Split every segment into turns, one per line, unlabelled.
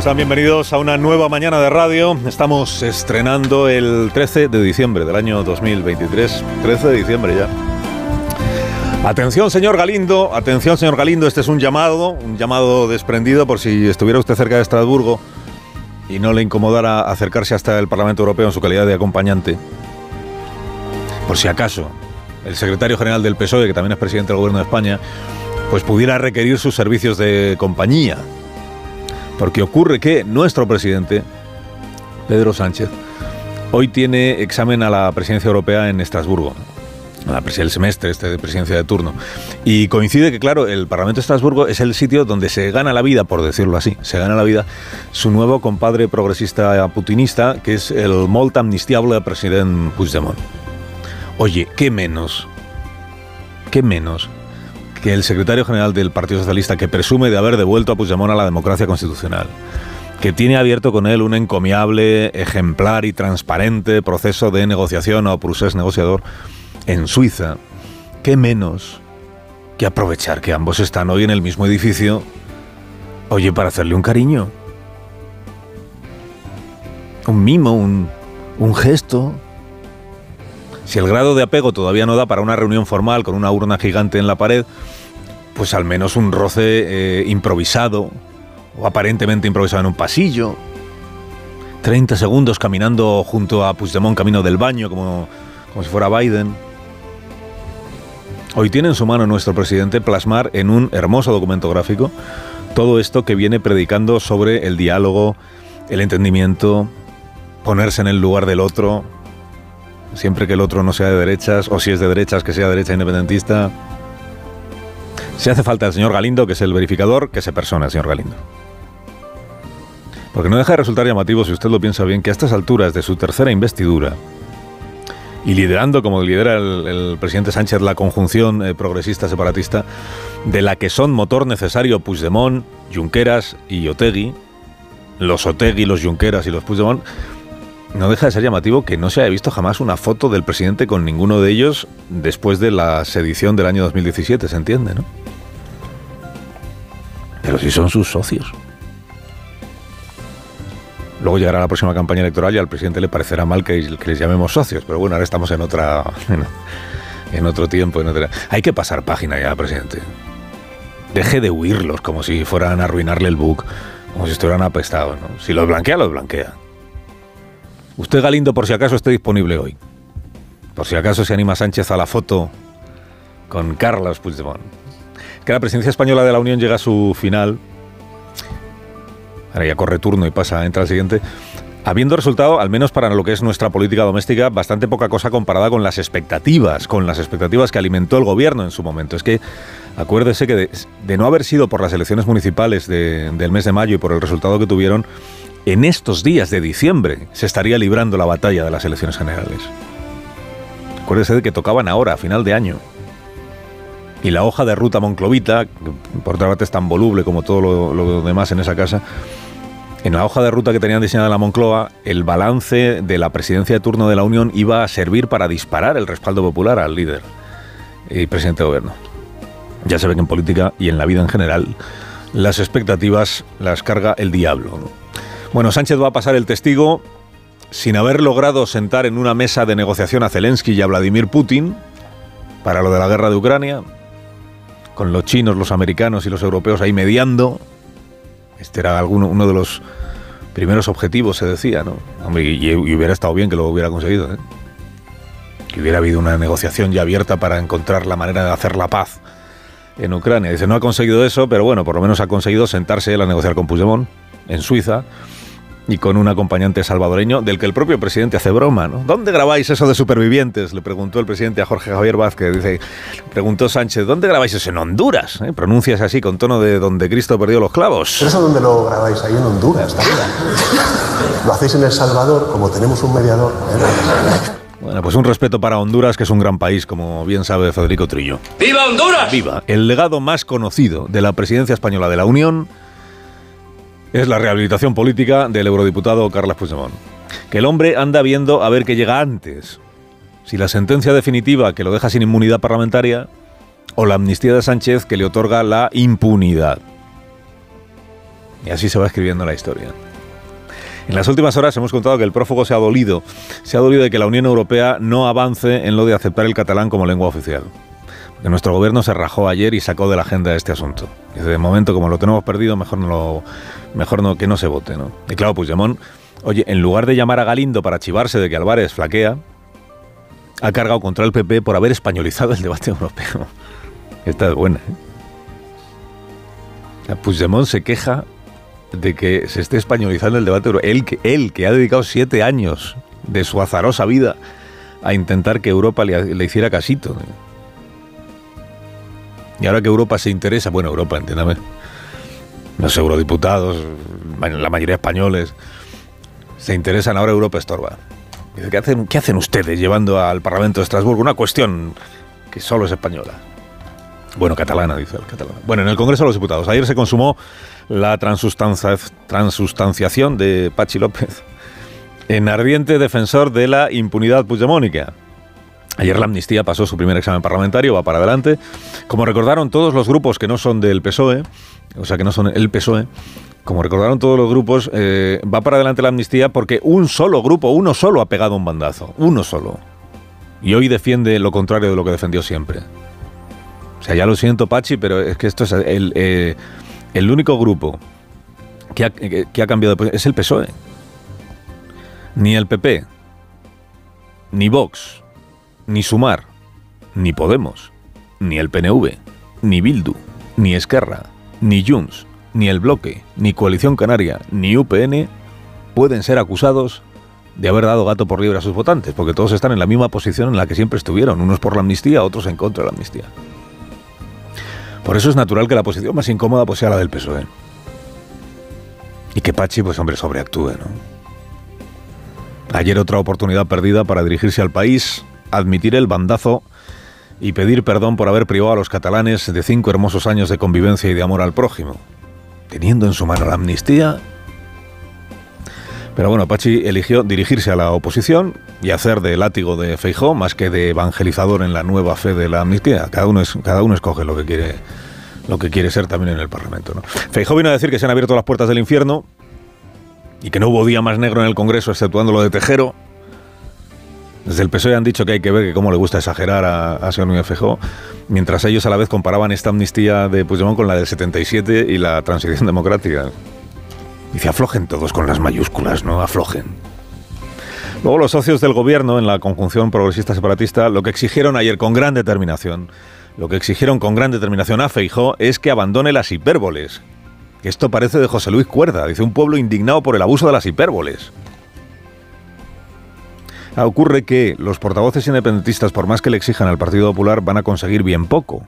¿Cómo están? Bienvenidos a una nueva mañana de radio. Estamos estrenando el 13 de diciembre del año 2023. 13 de diciembre ya. Atención, señor Galindo, atención, señor Galindo, este es un llamado, un llamado desprendido por si estuviera usted cerca de Estrasburgo y no le incomodara acercarse hasta el Parlamento Europeo en su calidad de acompañante. Por si acaso, el secretario general del PSOE, que también es presidente del Gobierno de España, pues pudiera requerir sus servicios de compañía. Porque ocurre que nuestro presidente, Pedro Sánchez, hoy tiene examen a la presidencia europea en Estrasburgo el semestre este de presidencia de turno. Y coincide que, claro, el Parlamento de Estrasburgo es el sitio donde se gana la vida, por decirlo así, se gana la vida su nuevo compadre progresista putinista, que es el molt amnistiable presidente Puigdemont. Oye, ¿qué menos? ¿Qué menos? Que el secretario general del Partido Socialista, que presume de haber devuelto a Puigdemont a la democracia constitucional, que tiene abierto con él un encomiable, ejemplar y transparente proceso de negociación o procés negociador, en Suiza, ¿qué menos que aprovechar que ambos están hoy en el mismo edificio, oye, para hacerle un cariño? Un mimo, un, un gesto. Si el grado de apego todavía no da para una reunión formal con una urna gigante en la pared, pues al menos un roce eh, improvisado o aparentemente improvisado en un pasillo. 30 segundos caminando junto a Puigdemont camino del baño como, como si fuera Biden. Hoy tiene en su mano nuestro presidente plasmar en un hermoso documento gráfico todo esto que viene predicando sobre el diálogo, el entendimiento, ponerse en el lugar del otro, siempre que el otro no sea de derechas, o si es de derechas, que sea derecha independentista. Si hace falta el señor Galindo, que es el verificador, que se persona el señor Galindo. Porque no deja de resultar llamativo, si usted lo piensa bien, que a estas alturas de su tercera investidura, y liderando, como lidera el, presidente Sánchez, la conjunción eh, progresista separatista, de la que son motor necesario Puigdemont, Junqueras y Otegui, los Otegui, los Junqueras y los Puigdemont, no deja de ser llamativo que no se haya visto jamás una foto del presidente con ninguno de ellos después de la sedición del año 2017, se entiende, ¿no? Pero si son sus socios. Luego llegará la próxima campaña electoral y al presidente le parecerá mal que, les llamemos socios, pero bueno, ahora estamos en otra en, otro tiempo. Hay que pasar página ya, presidente. Deje de huirlos como si fueran a arruinarle el book, como si estuvieran apestados. Si los blanquea, los blanquea. Usted, Galindo, por si acaso esté disponible hoy. Por si acaso se anima Sánchez a la foto con Carlos Puigdemont. Que la presidencia española de la Unión llega a su final ahora ya corre turno y pasa, entra el siguiente, habiendo resultado, al menos para lo que es nuestra política doméstica, bastante poca cosa comparada con las expectativas, con las expectativas que alimentó el gobierno en su momento. Es que acuérdese que de, no haber sido por las elecciones municipales del mes de mayo y por el resultado que tuvieron, en estos días de diciembre se estaría librando la batalla de las elecciones generales. Acuérdese de que tocaban ahora, a final de año. Y la hoja de ruta monclovita, por otra parte es tan voluble como todo lo, lo demás en esa casa, en la hoja de ruta que tenían diseñada la Moncloa, el balance de la presidencia de turno de la Unión iba a servir para disparar el respaldo popular al líder y presidente de gobierno. Ya se ve que en política y en la vida en general las expectativas las carga el diablo. Bueno, Sánchez va a pasar el testigo sin haber logrado sentar en una mesa de negociación a Zelensky y a Vladimir Putin para lo de la guerra de Ucrania, con los chinos, los americanos y los europeos ahí mediando este era alguno, uno de los primeros objetivos, se decía, ¿no? y, hubiera estado bien que lo hubiera conseguido, ¿eh? Que hubiera habido una negociación ya abierta para encontrar la manera de hacer la paz en Ucrania. Dice, no ha conseguido eso, pero bueno, por lo menos ha conseguido sentarse a negociar con Puigdemont en Suiza y con un acompañante salvadoreño del que el propio presidente hace broma, ¿no? ¿Dónde grabáis eso de supervivientes? Le preguntó el presidente a Jorge Javier Vázquez. Dice, preguntó Sánchez, ¿dónde grabáis eso? En Honduras. ¿eh? Pronuncias así con tono de donde Cristo perdió los clavos.
¿Pero eso dónde lo grabáis? Ahí en Honduras también. Lo hacéis en El Salvador, como tenemos un mediador. ¿eh?
Bueno, pues un respeto para Honduras, que es un gran país, como bien sabe Federico Trillo.
¡Viva Honduras!
Viva. El legado más conocido de la presidencia española de la Unión es la rehabilitación política del eurodiputado Carles Puigdemont. Que el hombre anda viendo a ver qué llega antes. Si la sentencia definitiva que lo deja sin inmunidad parlamentaria o la amnistía de Sánchez que le otorga la impunidad. Y así se va escribiendo la historia. En las últimas horas hemos contado que el prófugo se ha dolido, se ha dolido de que la Unión Europea no avance en lo de aceptar el catalán como lengua oficial. Nuestro gobierno se rajó ayer y sacó de la agenda este asunto. Y de momento, como lo tenemos perdido, mejor no lo, mejor no que no se vote, ¿no? Y claro, Puigdemont, oye, en lugar de llamar a Galindo para chivarse de que Álvarez flaquea, ha cargado contra el PP por haber españolizado el debate europeo. Esta es buena, ¿eh? Puigdemont se queja de que se esté españolizando el debate europeo. Él, que- él que ha dedicado siete años de su azarosa vida a intentar que Europa le, le hiciera casito. Y ahora que Europa se interesa, bueno, Europa, entiéndame, los eurodiputados, la mayoría españoles, se interesan, ahora Europa estorba. ¿qué hacen, ¿Qué hacen ustedes llevando al Parlamento de Estrasburgo una cuestión que solo es española? Bueno, catalana, dice el catalán. Bueno, en el Congreso de los Diputados, ayer se consumó la transustancia- transustanciación de Pachi López en ardiente defensor de la impunidad puigdemónica. Ayer la amnistía pasó su primer examen parlamentario, va para adelante. Como recordaron todos los grupos que no son del PSOE, o sea, que no son el PSOE, como recordaron todos los grupos, eh, va para adelante la amnistía porque un solo grupo, uno solo ha pegado un bandazo, uno solo. Y hoy defiende lo contrario de lo que defendió siempre. O sea, ya lo siento, Pachi, pero es que esto es el, eh, el único grupo que ha, que- ha cambiado de es el PSOE. Ni el PP, ni Vox, ni Sumar, ni Podemos, ni el PNV, ni Bildu, ni Esquerra, ni Junts, ni el Bloque, ni Coalición Canaria, ni UPN pueden ser acusados de haber dado gato por liebre a sus votantes, porque todos están en la misma posición en la que siempre estuvieron, unos por la amnistía, otros en contra de la amnistía. Por eso es natural que la posición más incómoda pues, sea la del PSOE. Y que Pachi, pues hombre, sobreactúe, ¿no? Ayer otra oportunidad perdida para dirigirse al país, admitir el bandazo y pedir perdón por haber privado a los catalanes de cinco hermosos años de convivencia y de amor al prójimo, teniendo en su mano la amnistía. Pero bueno, Pachi eligió dirigirse a la oposición y hacer de látigo de Feijó más que de evangelizador en la nueva fe de la amnistía. Cada uno, es, cada uno escoge lo que quiere lo que quiere ser también en el Parlamento. ¿no? Feijó vino a decir que se han abierto las puertas del infierno y que no hubo día más negro en el Congreso, exceptuando lo de Tejero. Desde el PSOE han dicho que hay que ver que cómo le gusta exagerar a, a señor Núñez mientras ellos a la vez comparaban esta amnistía de Puigdemont con la del 77 y la transición democrática. Dice, aflojen todos con las mayúsculas, ¿no? Aflojen. Luego los socios del gobierno en la conjunción progresista separatista lo que exigieron ayer con gran determinación, lo que exigieron con gran determinación a Feijó es que abandone las hipérboles. Esto parece de José Luis Cuerda, dice un pueblo indignado por el abuso de las hipérboles. Ah, Ocurre que los portavoces independentistas, por más que le exijan al Partido Popular, van a conseguir bien poco.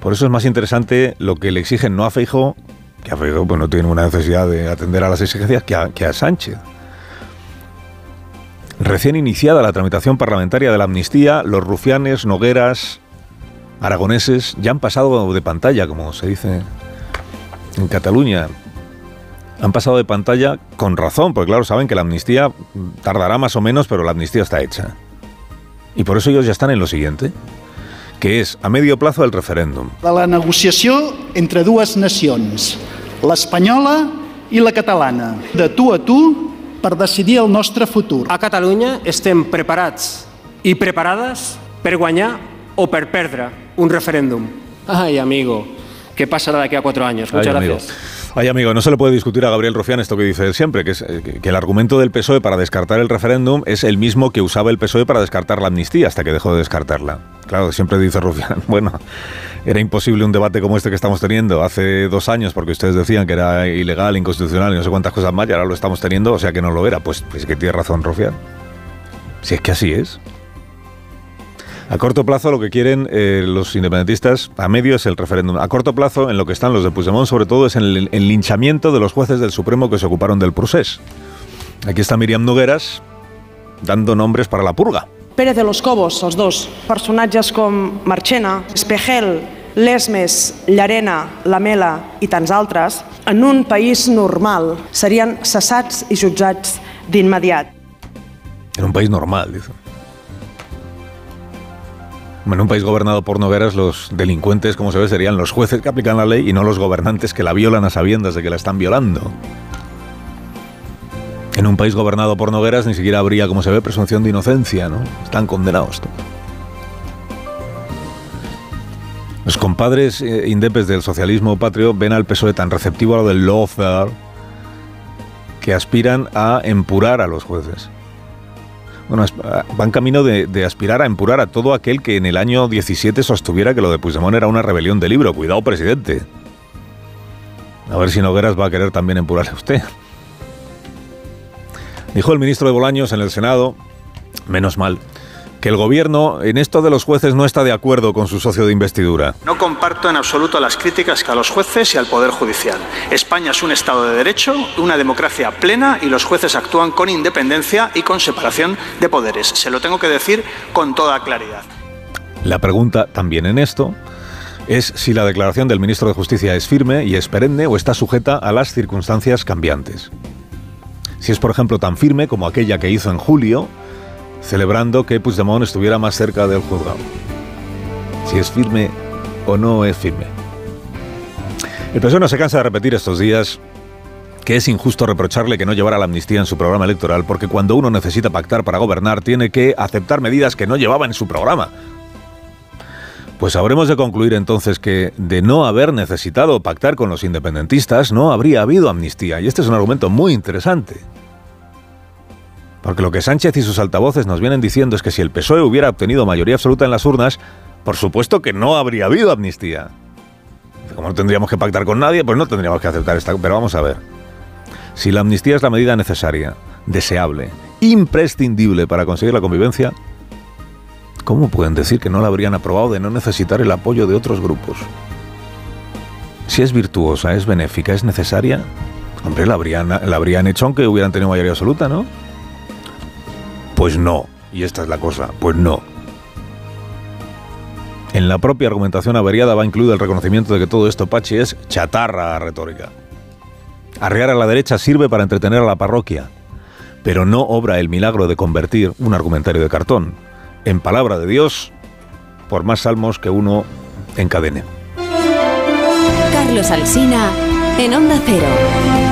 Por eso es más interesante lo que le exigen no a Feijó, que a Feijó pues, no tiene una necesidad de atender a las exigencias, que que a Sánchez. Recién iniciada la tramitación parlamentaria de la amnistía, los rufianes, nogueras, aragoneses ya han pasado de pantalla, como se dice en Cataluña. Han pasado de pantalla con razón, porque claro, saben que la amnistía tardará más o menos, pero la amnistía está hecha. Y por eso ellos ya están en lo siguiente, que es a medio plazo el referéndum.
de la negociació entre dues nacions, l'espanyola i la catalana, de tu a tu per decidir el nostre futur.
A Catalunya estem preparats i preparades per guanyar o per perdre un referéndum. Ay, amigo, ¿qué pasará de aquí a cuatro años? Muchas
Ay, amigo. Ay, amigo, no se le puede discutir a Gabriel Rufián esto que dice siempre, que, es, eh, que el argumento del PSOE para descartar el referéndum es el mismo que usaba el PSOE para descartar la amnistía hasta que dejó de descartarla. Claro, siempre dice Rufián, bueno, era imposible un debate como este que estamos teniendo hace dos años porque ustedes decían que era ilegal, inconstitucional y no sé cuántas cosas más y ahora lo estamos teniendo, o sea que no lo era. Pues, pues que tiene razón Rufián. Si es que así es. A corto plazo lo que quieren eh, los independentistas, a medio es el referéndum. A corto plazo, en lo que están los de Puigdemont, sobre todo, es en el, el linchamiento de los jueces del Supremo que se ocuparon del procés. Aquí está Miriam Nogueras dando nombres para la purga.
Pérez de los Cobos, els dos. Personatges com Marchena, Espejel, Lesmes, Llarena, Lamela i tants altres, en un país normal serien cessats i jutjats d'immediat.
En un país normal, dice. En un país gobernado por Nogueras, los delincuentes, como se ve, serían los jueces que aplican la ley y no los gobernantes que la violan a sabiendas de que la están violando. En un país gobernado por Nogueras ni siquiera habría, como se ve, presunción de inocencia, ¿no? Están condenados. Los compadres eh, indepes del socialismo patrio ven al PSOE tan receptivo a lo del lawfare que aspiran a empurar a los jueces. Bueno, van camino de, de, aspirar a empurar a todo aquel que en el año 17 sostuviera que lo de Puigdemont era una rebelión de libro. Cuidado, presidente. A ver si Nogueras va a querer también empurarle a usted. Dijo el ministro de Bolaños en el Senado, menos mal, que el gobierno en esto de los jueces no está de acuerdo con su socio de investidura.
No comparto en absoluto las críticas que a los jueces y al Poder Judicial. España es un Estado de Derecho, una democracia plena y los jueces actúan con independencia y con separación de poderes. Se lo tengo que decir con toda claridad.
La pregunta también en esto es si la declaración del ministro de Justicia es firme y es perenne o está sujeta a las circunstancias cambiantes. Si es, por ejemplo, tan firme como aquella que hizo en julio, celebrando que Puigdemont estuviera más cerca del juzgado. Si es firme o no es firme. El PSOE no se cansa de repetir estos días que es injusto reprocharle que no llevara la amnistía en su programa electoral, porque cuando uno necesita pactar para gobernar tiene que aceptar medidas que no llevaba en su programa. Pues habremos de concluir entonces que de no haber necesitado pactar con los independentistas no habría habido amnistía, y este es un argumento muy interesante. Porque lo que Sánchez y sus altavoces nos vienen diciendo es que si el PSOE hubiera obtenido mayoría absoluta en las urnas, por supuesto que no habría habido amnistía. Como no tendríamos que pactar con nadie, pues no tendríamos que aceptar esta. Pero vamos a ver. Si la amnistía es la medida necesaria, deseable, imprescindible para conseguir la convivencia, ¿cómo pueden decir que no la habrían aprobado de no necesitar el apoyo de otros grupos? Si es virtuosa, es benéfica, es necesaria, hombre, la habrían, la habrían hecho aunque hubieran tenido mayoría absoluta, ¿no? Pues no. Y esta es la cosa. Pues no. En la propia argumentación averiada va incluido el reconocimiento de que todo esto, Pachi, es chatarra retórica. Arrear a la derecha sirve para entretener a la parroquia, pero no obra el milagro de convertir un argumentario de cartón en palabra de Dios por más salmos que uno encadene.
Carlos Alsina en Onda Cero.